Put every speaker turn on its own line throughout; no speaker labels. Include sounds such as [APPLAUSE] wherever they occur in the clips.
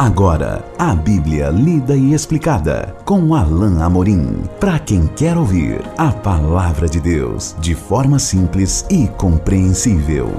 Agora, a Bíblia lida e explicada com Alain Amorim. Para quem quer ouvir a palavra de Deus de forma simples e compreensível.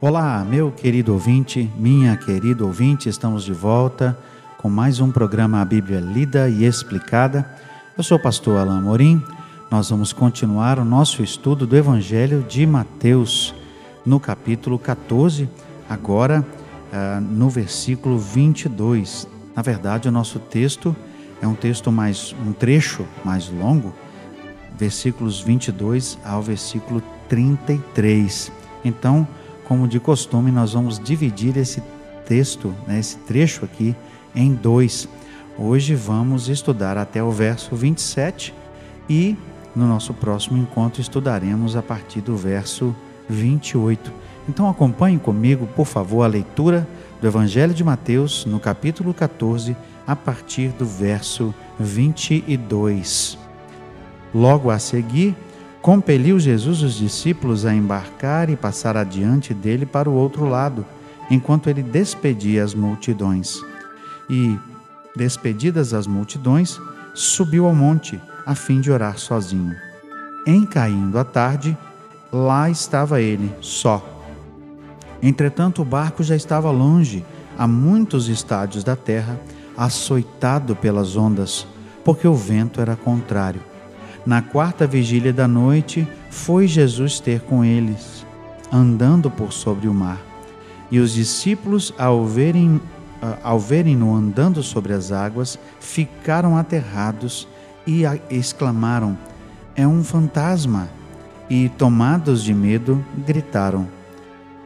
Olá, meu querido ouvinte, minha querida ouvinte, estamos de volta com mais um programa A Bíblia Lida e Explicada. Eu sou o pastor Alain Amorim. Nós vamos continuar o nosso estudo do Evangelho de Mateus no capítulo 14 agora uh, no versículo 22. Na verdade, o nosso texto é um texto mais, um trecho mais longo, versículos 22 ao versículo 33. Então, como de costume, nós vamos dividir esse texto, né, esse trecho aqui, em dois. Hoje vamos estudar até o verso 27 e no nosso próximo encontro estudaremos a partir do verso 28. Então acompanhe comigo, por favor, a leitura do Evangelho de Mateus, no capítulo 14, a partir do verso 22. Logo a seguir, compeliu Jesus os discípulos a embarcar e passar adiante dele para o outro lado, enquanto ele despedia as multidões. E, despedidas as multidões, subiu ao monte, a fim de orar sozinho. Em caindo a tarde, lá estava ele, só Entretanto, o barco já estava longe, a muitos estádios da terra, açoitado pelas ondas, porque o vento era contrário. Na quarta vigília da noite, foi Jesus ter com eles, andando por sobre o mar. E os discípulos, ao verem ao verem-no andando sobre as águas, ficaram aterrados e exclamaram: É um fantasma! E, tomados de medo, gritaram.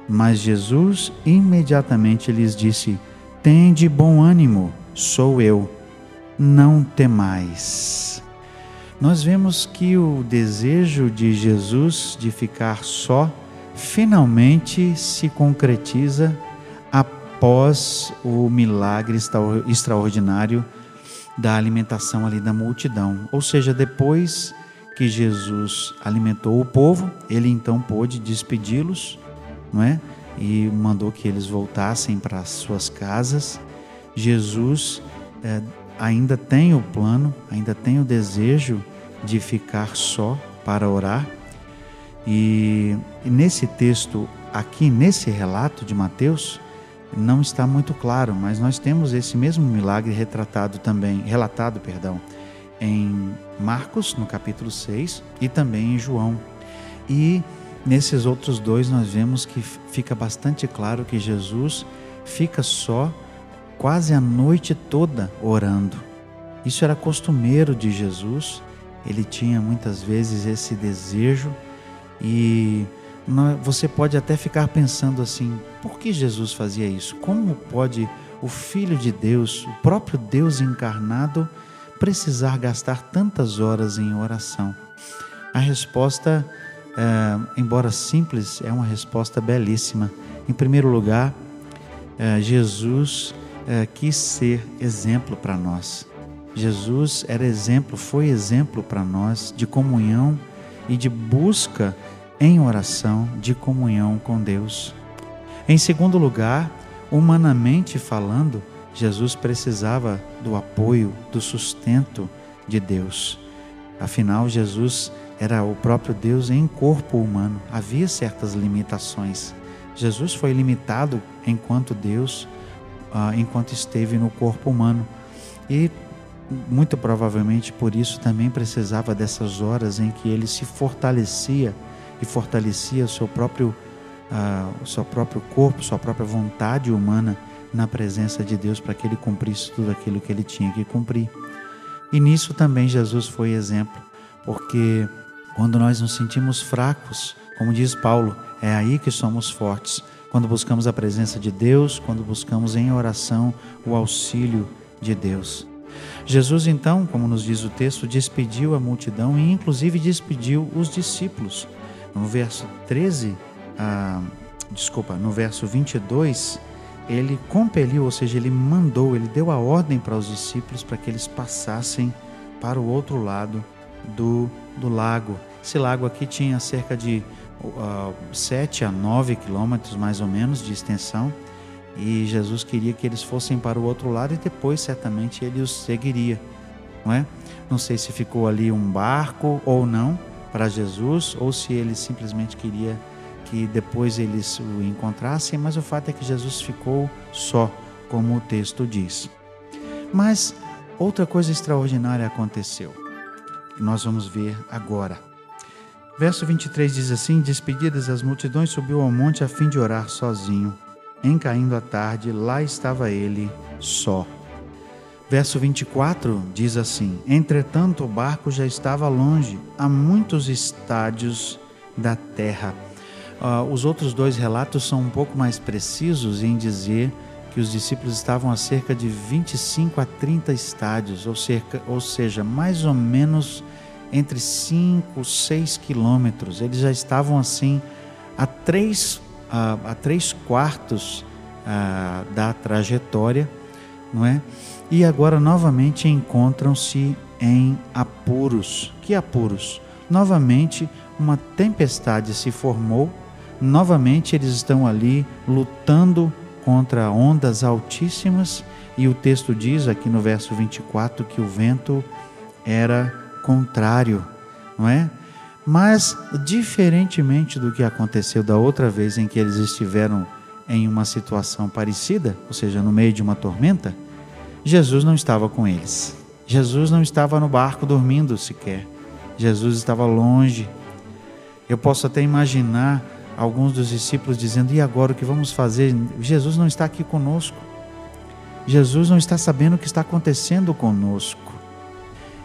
Mas Jesus imediatamente lhes disse: Tende bom ânimo, sou eu, não temais. Nós vemos que o desejo de Jesus de ficar só finalmente se concretiza após o milagre extraordinário da alimentação ali da multidão. Ou seja, depois que Jesus alimentou o povo, ele então pôde despedi-los não é? E mandou que eles voltassem para suas casas. Jesus é, ainda tem o plano, ainda tem o desejo de ficar só para orar. E, e nesse texto, aqui nesse relato de Mateus, não está muito claro, mas nós temos esse mesmo milagre retratado também, relatado, perdão, em Marcos, no capítulo 6, e também em João. E Nesses outros dois, nós vemos que fica bastante claro que Jesus fica só quase a noite toda orando. Isso era costumeiro de Jesus, ele tinha muitas vezes esse desejo e você pode até ficar pensando assim: por que Jesus fazia isso? Como pode o Filho de Deus, o próprio Deus encarnado, precisar gastar tantas horas em oração? A resposta é, embora simples, é uma resposta belíssima. Em primeiro lugar, é, Jesus é, quis ser exemplo para nós. Jesus era exemplo, foi exemplo para nós de comunhão e de busca em oração de comunhão com Deus. Em segundo lugar, humanamente falando, Jesus precisava do apoio, do sustento de Deus. Afinal, Jesus era o próprio Deus em corpo humano. Havia certas limitações. Jesus foi limitado enquanto Deus, uh, enquanto esteve no corpo humano. E muito provavelmente por isso também precisava dessas horas em que ele se fortalecia e fortalecia o seu próprio, uh, seu próprio corpo, sua própria vontade humana na presença de Deus para que ele cumprisse tudo aquilo que ele tinha que cumprir. E nisso também Jesus foi exemplo, porque quando nós nos sentimos fracos, como diz Paulo, é aí que somos fortes. Quando buscamos a presença de Deus, quando buscamos em oração o auxílio de Deus. Jesus, então, como nos diz o texto, despediu a multidão e, inclusive, despediu os discípulos. No verso 13, ah, desculpa, no verso 22, ele compeliu, ou seja, ele mandou, ele deu a ordem para os discípulos para que eles passassem para o outro lado do, do lago. Esse lago aqui tinha cerca de uh, 7 a 9 quilômetros mais ou menos de extensão e Jesus queria que eles fossem para o outro lado e depois certamente ele os seguiria, não é? Não sei se ficou ali um barco ou não para Jesus ou se ele simplesmente queria que depois eles o encontrassem, mas o fato é que Jesus ficou só, como o texto diz. Mas outra coisa extraordinária aconteceu, que nós vamos ver agora. Verso 23 diz assim: Despedidas as multidões, subiu ao monte a fim de orar sozinho. Em caindo a tarde, lá estava ele só. Verso 24 diz assim: Entretanto, o barco já estava longe, a muitos estádios da terra. Uh, os outros dois relatos são um pouco mais precisos em dizer que os discípulos estavam a cerca de 25 a 30 estádios, ou, cerca, ou seja, mais ou menos entre 5 6 quilômetros. Eles já estavam assim a três, uh, a três quartos uh, da trajetória, não é? e agora novamente encontram-se em apuros. Que apuros? Novamente uma tempestade se formou, novamente eles estão ali lutando contra ondas altíssimas, e o texto diz aqui no verso 24 que o vento era contrário, não é? Mas, diferentemente do que aconteceu da outra vez em que eles estiveram em uma situação parecida, ou seja, no meio de uma tormenta, Jesus não estava com eles. Jesus não estava no barco dormindo sequer. Jesus estava longe. Eu posso até imaginar alguns dos discípulos dizendo: E agora o que vamos fazer? Jesus não está aqui conosco. Jesus não está sabendo o que está acontecendo conosco.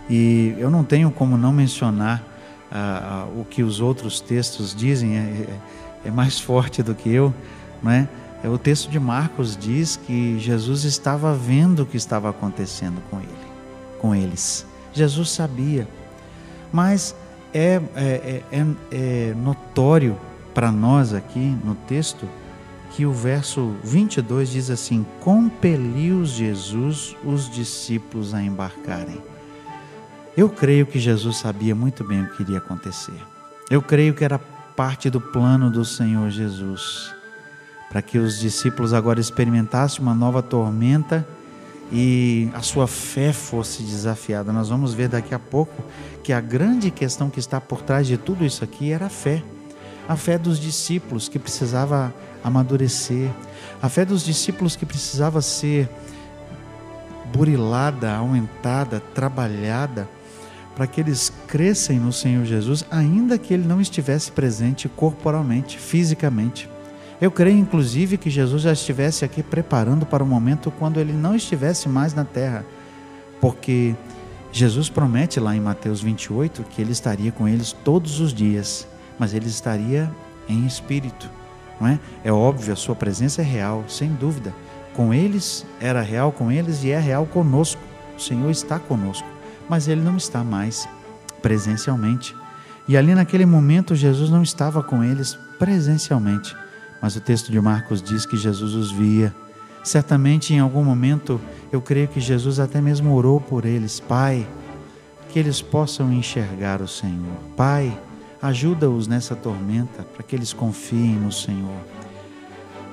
E eu não tenho como não mencionar ah, ah, o que os outros textos dizem, é, é, é mais [LAUGHS] forte do que eu, não é? É, o texto de Marcos diz que Jesus estava vendo o que estava acontecendo com ele, com eles. Jesus sabia, mas é, é, é, é notório para nós aqui no texto que o verso 22 diz assim: Compeliu Jesus os discípulos a embarcarem. Eu creio que Jesus sabia muito bem o que iria acontecer. Eu creio que era parte do plano do Senhor Jesus para que os discípulos agora experimentassem uma nova tormenta e a sua fé fosse desafiada. Nós vamos ver daqui a pouco que a grande questão que está por trás de tudo isso aqui era a fé. A fé dos discípulos que precisava amadurecer, a fé dos discípulos que precisava ser burilada, aumentada, trabalhada, para que eles crescem no Senhor Jesus, ainda que ele não estivesse presente corporalmente, fisicamente. Eu creio, inclusive, que Jesus já estivesse aqui preparando para o momento quando ele não estivesse mais na terra, porque Jesus promete lá em Mateus 28 que ele estaria com eles todos os dias, mas ele estaria em espírito, não é? É óbvio, a sua presença é real, sem dúvida. Com eles era real com eles e é real conosco. O Senhor está conosco, mas ele não está mais presencialmente. E ali naquele momento Jesus não estava com eles presencialmente mas o texto de Marcos diz que Jesus os via. Certamente em algum momento eu creio que Jesus até mesmo orou por eles, Pai, que eles possam enxergar o Senhor. Pai, ajuda-os nessa tormenta para que eles confiem no Senhor.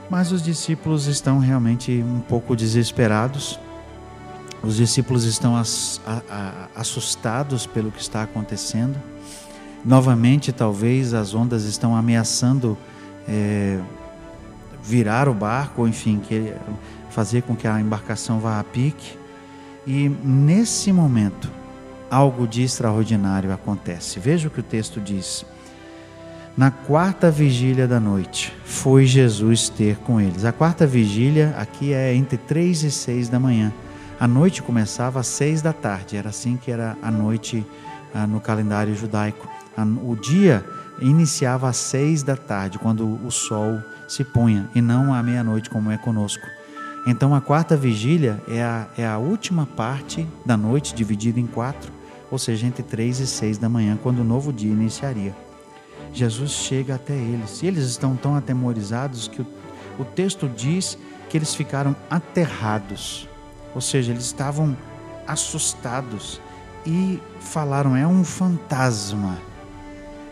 Mas os discípulos estão realmente um pouco desesperados. Os discípulos estão assustados pelo que está acontecendo. Novamente, talvez as ondas estão ameaçando é, virar o barco, ou enfim, fazer com que a embarcação vá a pique. E nesse momento, algo de extraordinário acontece. Veja o que o texto diz. Na quarta vigília da noite, foi Jesus ter com eles. A quarta vigília aqui é entre três e seis da manhã. A noite começava às seis da tarde, era assim que era a noite ah, no calendário judaico. O dia iniciava às seis da tarde, quando o sol se punha, e não à meia-noite, como é conosco. Então, a quarta vigília é a, é a última parte da noite, dividida em quatro, ou seja, entre três e seis da manhã, quando o novo dia iniciaria. Jesus chega até eles, e eles estão tão atemorizados que o, o texto diz que eles ficaram aterrados, ou seja, eles estavam assustados e falaram: é um fantasma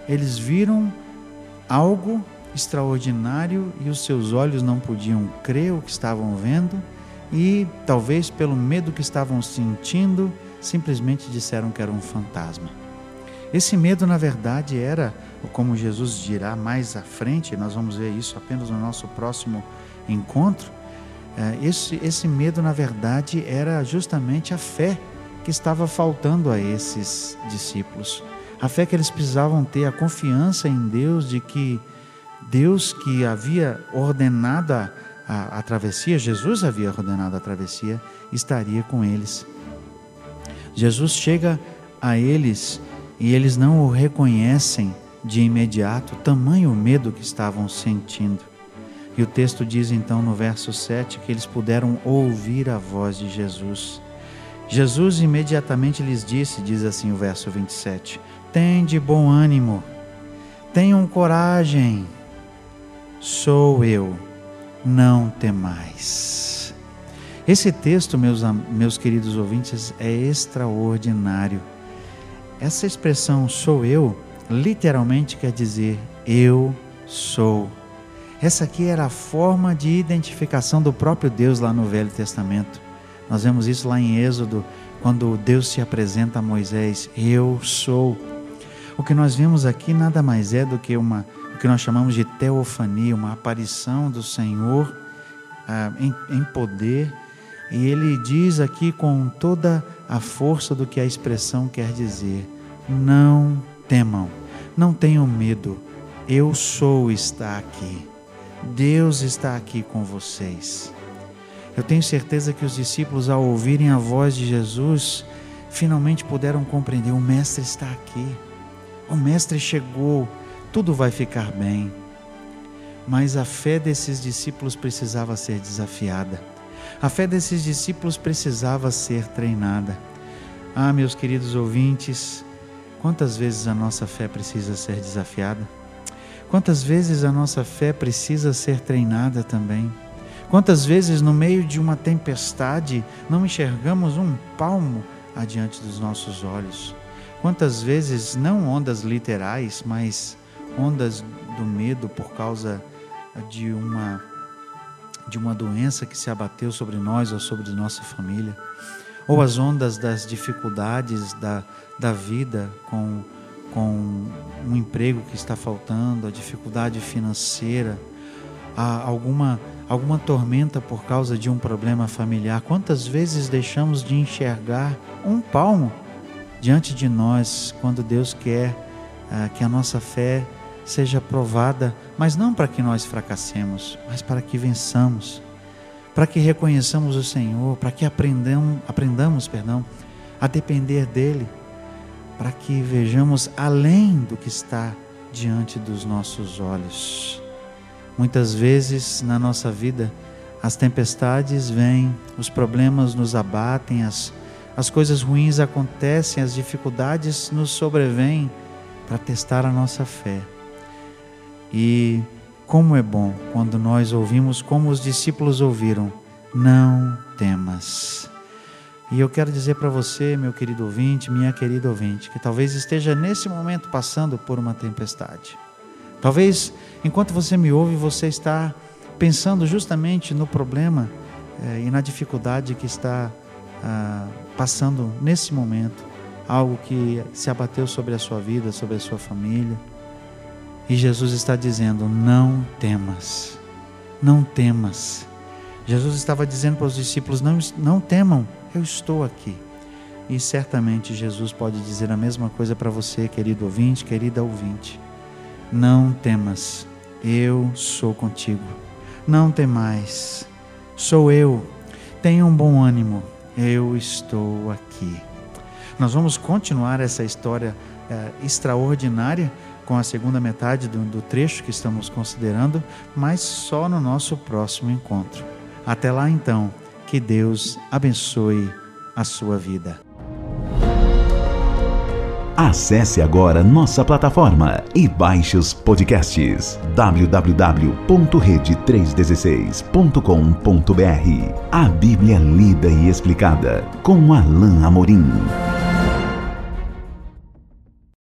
eles viram algo extraordinário e os seus olhos não podiam crer o que estavam vendo e, talvez pelo medo que estavam sentindo, simplesmente disseram que era um fantasma. Esse medo, na verdade, era, como Jesus dirá mais à frente, nós vamos ver isso apenas no nosso próximo encontro. É, esse, esse medo, na verdade, era justamente a fé que estava faltando a esses discípulos. A fé que eles precisavam ter, a confiança em Deus de que Deus que havia ordenado a, a, a travessia, Jesus havia ordenado a travessia, estaria com eles. Jesus chega a eles e eles não o reconhecem de imediato, tamanho medo que estavam sentindo. E o texto diz então no verso 7 que eles puderam ouvir a voz de Jesus. Jesus imediatamente lhes disse, diz assim o verso 27, Tende bom ânimo, tenham coragem, sou eu, não temais. Esse texto, meus, meus queridos ouvintes, é extraordinário. Essa expressão sou eu, literalmente quer dizer eu sou. Essa aqui era a forma de identificação do próprio Deus lá no Velho Testamento. Nós vemos isso lá em Êxodo, quando Deus se apresenta a Moisés: Eu sou. O que nós vemos aqui nada mais é do que uma, o que nós chamamos de teofania, uma aparição do Senhor ah, em, em poder. E ele diz aqui com toda a força do que a expressão quer dizer: Não temam, não tenham medo, eu sou está aqui. Deus está aqui com vocês. Eu tenho certeza que os discípulos, ao ouvirem a voz de Jesus, finalmente puderam compreender: o Mestre está aqui, o Mestre chegou, tudo vai ficar bem. Mas a fé desses discípulos precisava ser desafiada, a fé desses discípulos precisava ser treinada. Ah, meus queridos ouvintes, quantas vezes a nossa fé precisa ser desafiada? Quantas vezes a nossa fé precisa ser treinada também? Quantas vezes, no meio de uma tempestade, não enxergamos um palmo adiante dos nossos olhos? Quantas vezes, não ondas literais, mas ondas do medo por causa de uma de uma doença que se abateu sobre nós ou sobre nossa família, ou as ondas das dificuldades da, da vida com, com um emprego que está faltando, a dificuldade financeira, a alguma alguma tormenta por causa de um problema familiar, quantas vezes deixamos de enxergar um palmo diante de nós quando Deus quer ah, que a nossa fé seja provada, mas não para que nós fracassemos, mas para que vençamos, para que reconheçamos o Senhor, para que aprendamos, aprendamos, perdão, a depender dele, para que vejamos além do que está diante dos nossos olhos. Muitas vezes na nossa vida, as tempestades vêm, os problemas nos abatem, as, as coisas ruins acontecem, as dificuldades nos sobrevêm para testar a nossa fé. E como é bom quando nós ouvimos como os discípulos ouviram: Não temas. E eu quero dizer para você, meu querido ouvinte, minha querida ouvinte, que talvez esteja nesse momento passando por uma tempestade. Talvez enquanto você me ouve, você está pensando justamente no problema eh, e na dificuldade que está ah, passando nesse momento, algo que se abateu sobre a sua vida, sobre a sua família. E Jesus está dizendo: não temas, não temas. Jesus estava dizendo para os discípulos: não, não temam, eu estou aqui. E certamente Jesus pode dizer a mesma coisa para você, querido ouvinte, querida ouvinte. Não temas, eu sou contigo. Não temais, sou eu. Tenha um bom ânimo, eu estou aqui. Nós vamos continuar essa história é, extraordinária com a segunda metade do, do trecho que estamos considerando, mas só no nosso próximo encontro. Até lá então, que Deus abençoe a sua vida.
Acesse agora nossa plataforma e baixe os podcasts www.rede316.com.br. A Bíblia lida e explicada com Alain Amorim.